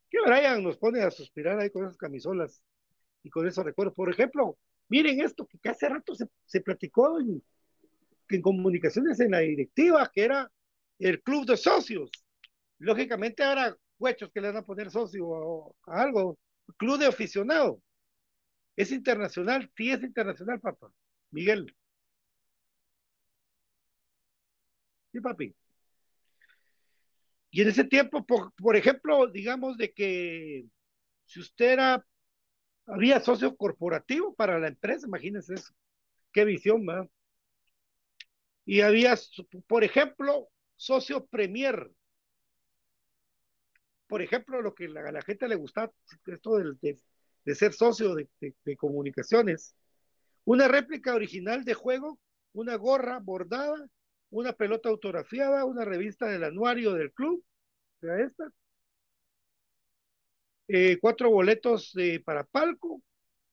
Que Brian nos pone a suspirar ahí con esas camisolas y con esos recuerdos. Por ejemplo, miren esto que hace rato se, platicó en, comunicaciones en la directiva, que era el club de socios. Lógicamente ahora huechos que le van a poner socio a, algo. Club de aficionado. Es internacional, sí es internacional, papá. Miguel. Sí, papi. Y en ese tiempo, por, ejemplo, digamos de que si usted era, había socio corporativo para la empresa, imagínense eso. Qué visión, ¿verdad? Y había, por ejemplo, socio premier. Por ejemplo, lo que a la gente le gusta, esto de, de ser socio de- de comunicaciones. Una réplica original de juego, una gorra bordada, una pelota autografiada, una revista del anuario del club, sea, esta. Eh, cuatro boletos eh, para palco,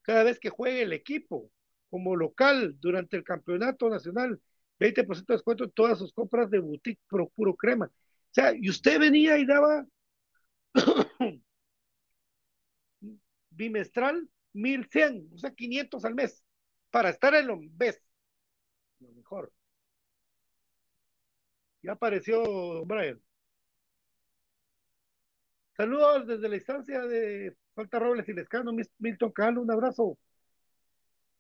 cada vez que juegue el equipo como local durante el campeonato nacional, 20% de descuento en todas sus compras de boutique pro puro crema. O sea, y usted venía y daba bimestral 1100, o sea, 500 al mes, para estar en lo best, lo mejor. Apareció Brian. Saludos desde la instancia de Falta Robles y Lescano, Milton Calo, un abrazo.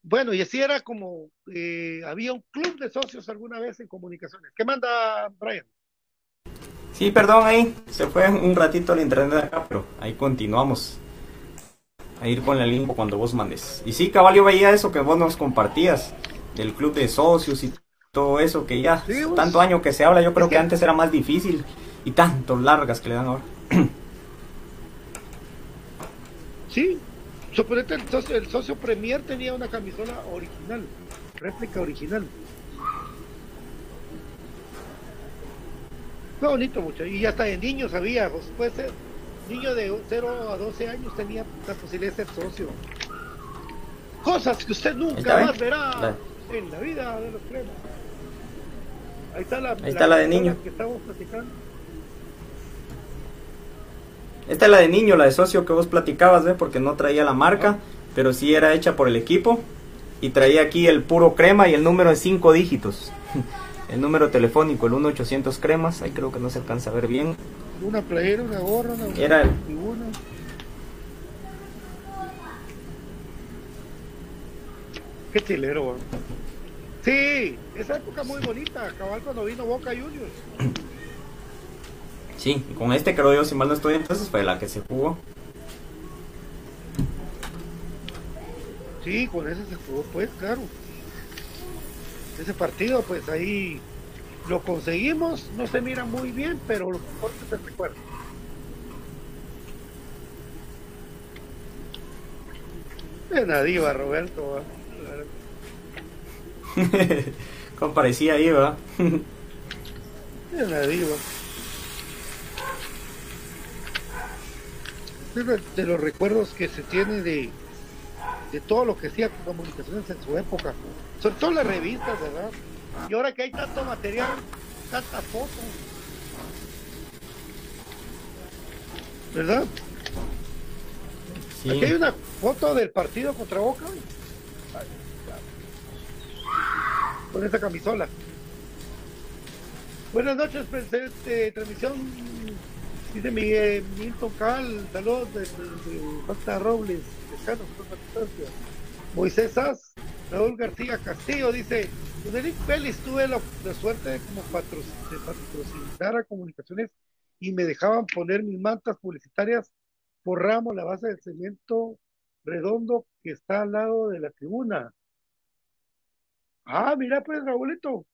Bueno, y así era como eh, había un club de socios alguna vez en comunicaciones. ¿Qué manda Brian? Sí, perdón ahí, se fue un ratito el internet acá, pero ahí continuamos. A ir con el limbo cuando vos mandes. Y sí, cabal, yo veía eso que vos nos compartías, del club de socios y todo eso que ya, Sí, vos- tanto año que se habla, yo creo Es que que- antes era más difícil y tanto largas que le dan ahora. Sí, suponete el socio, el socio Premier tenía una camisola original, réplica original. Qué bonito, mucho. Y hasta de niños había, pues puede ser, niño de 0 a 12 años tenía la posibilidad de ser socio. Cosas que usted nunca está, más ¿eh? verá La- en la vida de los cremas. Ahí está la, Ahí está la de niño. que estamos platicando. Esta es la de niño, la de socio que vos platicabas, ¿ves? Porque no traía la marca, pero sí era hecha por el equipo. Y traía aquí el puro crema y el número de 5 dígitos. El número telefónico, el 1800 cremas. Ahí creo que no se alcanza a ver bien. Una playera, una gorra, una Era el-. Qué chilero, weón. Sí, esa época muy bonita, cabal cuando vino Boca Juniors. Sí, con este creo yo, si mal no estoy, entonces fue la que se jugó. Sí, con ese se jugó, pues, claro. Ese partido, pues ahí lo conseguimos, no se mira muy bien, pero lo mejor que se recuerda. Diva, Roberto. ¿va? Como parecía ahí. Es una diva. De, de los recuerdos que se tiene de, de todo lo que hacía comunicaciones en su época. Sobre todo las revistas, ¿verdad? Y ahora que hay tanto material, tantas fotos. ¿Verdad? Sí. Aquí hay una foto del partido contra Boca. Con esa camisola. Buenas noches, presente, transmisión. Dice mi, eh, Milton Cal, saludos de, Falta Robles, Descano. Moisés Sass, Raúl García Castillo dice: Con Eric Vélez tuve la, la suerte de como patro- de patrocinar a comunicaciones y me dejaban poner mis mantas publicitarias por ramo la base del cemento redondo que está al lado de la tribuna. Ah, mira pues, Raúlito.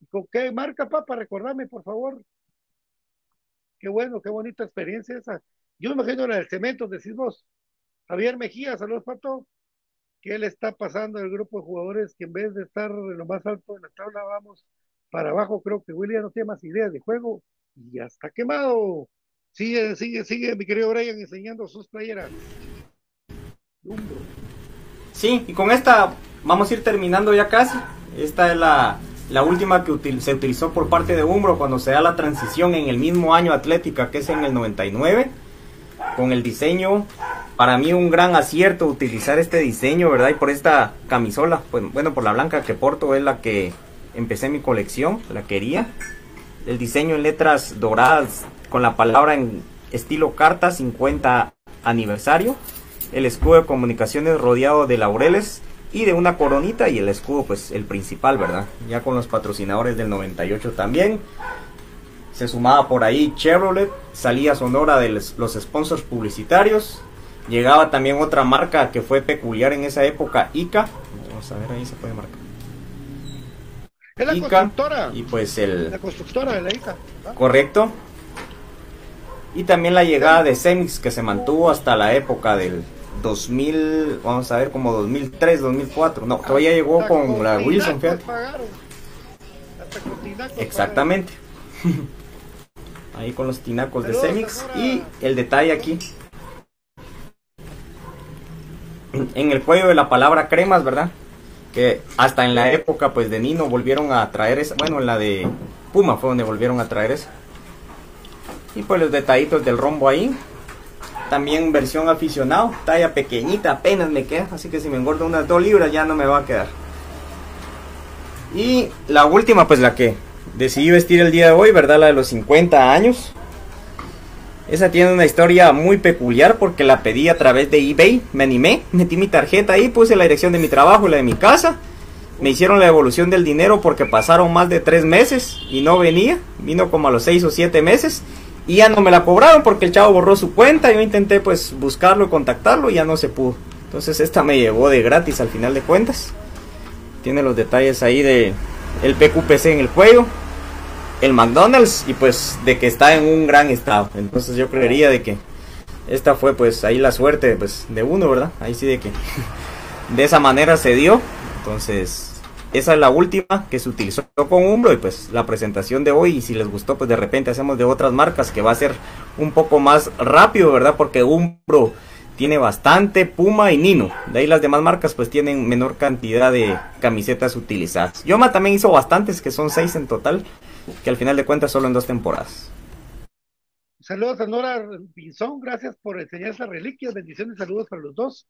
¿Y ¿Con qué marca, papá? Recordame, por favor. Qué bueno, qué bonita experiencia esa. Yo me imagino la del cemento, decís vos. Javier Mejía, saludos, Pato. ¿Qué le está pasando al grupo de jugadores que en vez de estar en lo más alto de la tabla, vamos para abajo? Creo que William no tiene más ideas de juego y ya está quemado. Sigue, sigue, sigue, mi querido Brian, enseñando sus playeras. Sí, y con esta vamos a ir terminando ya casi. Esta es la, la última que se utilizó por parte de Umbro cuando se da la transición en el mismo año Atlética, que es en el 99, con el diseño. Para mí un gran acierto utilizar este diseño, ¿verdad? Y por esta camisola, pues bueno, por la blanca que porto es la que empecé mi colección, la quería. El diseño en letras doradas con la palabra en estilo carta 50 aniversario. El escudo de comunicaciones rodeado de laureles y de una coronita y el escudo pues el principal, ¿verdad? Ya con los patrocinadores del 98 también. Se sumaba por ahí Chevrolet, salía Sonora de los sponsors publicitarios. Llegaba también otra marca que fue peculiar en esa época, ICA. Vamos a ver ahí se puede marcar. Es la ICA constructora. y pues el La constructora de la ICA. ¿verdad? Correcto. Y también la llegada de Semix que se mantuvo hasta la época del 2000, vamos a ver, como 2003, 2004. No, todavía llegó Hasta con la Wilson, tinacos fíjate. tinacos Exactamente. Ahí con los tinacos de Semix. Y el detalle aquí. En el cuello de la palabra cremas, ¿verdad? Que hasta en la época pues de Nino volvieron a traer esa. Bueno, en la de Puma fue donde volvieron a traer esa. Y pues los detallitos del rombo ahí. También versión aficionado, talla pequeñita, apenas me queda. Así que si me engordo unas dos libras ya no me va a quedar. Y la última, pues la que decidí vestir el día de hoy, ¿verdad? La de los 50 años. Esa tiene una historia muy peculiar porque la pedí a través de eBay. Me animé, metí mi tarjeta ahí, puse la dirección de mi trabajo la de mi casa. Me hicieron la devolución del dinero porque pasaron más de tres meses y no venía. Vino como a los seis o siete meses y ya no me la cobraron porque el chavo borró su cuenta. Yo intenté pues buscarlo y contactarlo y ya no se pudo. Entonces esta me llegó de gratis al final de cuentas. Tiene los detalles ahí de el PQPC en el cuello, el McDonald's y pues de que está en un gran estado. Entonces yo creería de que esta fue pues ahí la suerte pues de uno, ¿verdad? Ahí sí de que de esa manera se dio. Entonces esa es la última que se utilizó con Umbro y pues la presentación de hoy y si les gustó pues de repente hacemos de otras marcas que va a ser un poco más rápido, ¿verdad? Porque Umbro tiene bastante Puma y Nino. De ahí las demás marcas pues tienen menor cantidad de camisetas utilizadas. Yoma también hizo bastantes, que son seis en total, que al final de cuentas solo en dos temporadas. Saludos a Nora Pinzón, gracias por enseñar esas reliquias, bendiciones, saludos para los dos.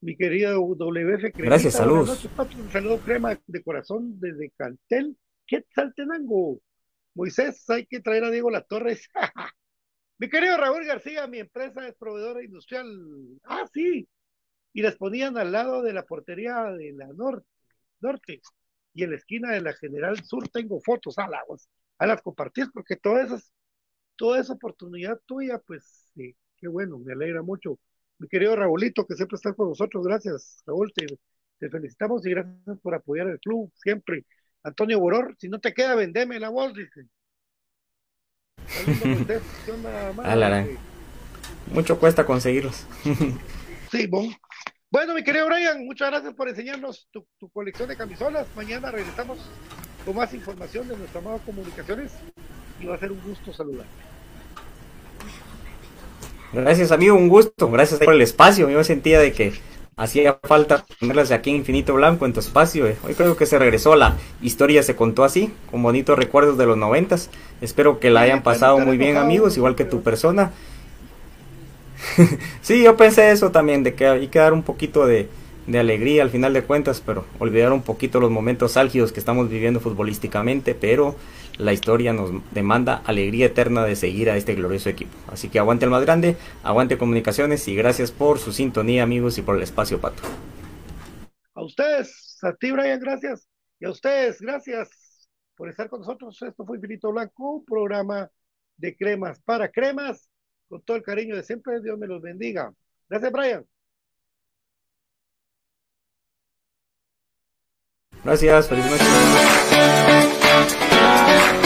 Mi querido WF Cremita, Gracias, saludos. Un saludo crema de corazón desde Cantel, Quetzaltenango. Moisés, hay que traer a Diego La Torres. Mi querido Raúl García, mi empresa es proveedora industrial. Ah, sí. Y les ponían al lado de la portería de la norte, norte. Y en la esquina de la General Sur tengo fotos. A, la, a las compartís porque todas esas, toda esa oportunidad tuya, pues qué bueno, me alegra mucho. Mi querido Raúlito, que siempre está con nosotros, gracias, Raúl, te, te felicitamos y gracias por apoyar el club siempre. Antonio Boror, si no te queda, vendeme la voz, dice. Ah. Mucho cuesta conseguirlos. sí, bon. Bueno, mi querido Brian, muchas gracias por enseñarnos tu, tu, colección de camisolas. Mañana regresamos con más información de nuestra amado Comunicaciones y va a ser un gusto saludar. Gracias, amigo, un gusto. Gracias por el espacio. Yo sentía de que hacía falta tenerlas aquí en Infinito Blanco en tu espacio. Eh. Hoy creo que se regresó, la historia se contó así, con bonitos recuerdos de los noventas. Espero que la hayan pasado muy bien amigos, igual que tu persona. sí, yo pensé eso también, de que hay que dar un poquito de, de alegría al final de cuentas, pero olvidar un poquito los momentos álgidos que estamos viviendo futbolísticamente, pero la historia nos demanda alegría eterna de seguir a este glorioso equipo. Así que aguante el más grande, aguante comunicaciones y gracias por su sintonía amigos y por el espacio Pato. A ustedes, a ti Brian, gracias. Y a ustedes, gracias por estar con nosotros. Esto fue Infinito Blanco, un programa de cremas para cremas. Con todo el cariño de siempre, Dios me los bendiga. Gracias, Brian. Gracias, feliz noche. Bye.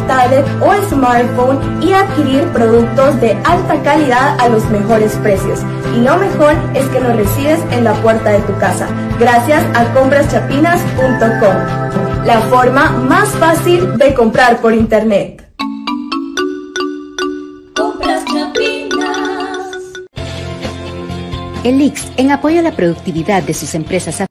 tablet o smartphone y adquirir productos de alta calidad a los mejores precios. Y lo mejor es que los recibes en la puerta de tu casa, gracias a compraschapinas.com, la forma más fácil de comprar por internet. Compras Chapinas. El IX, en apoyo a la productividad de sus empresas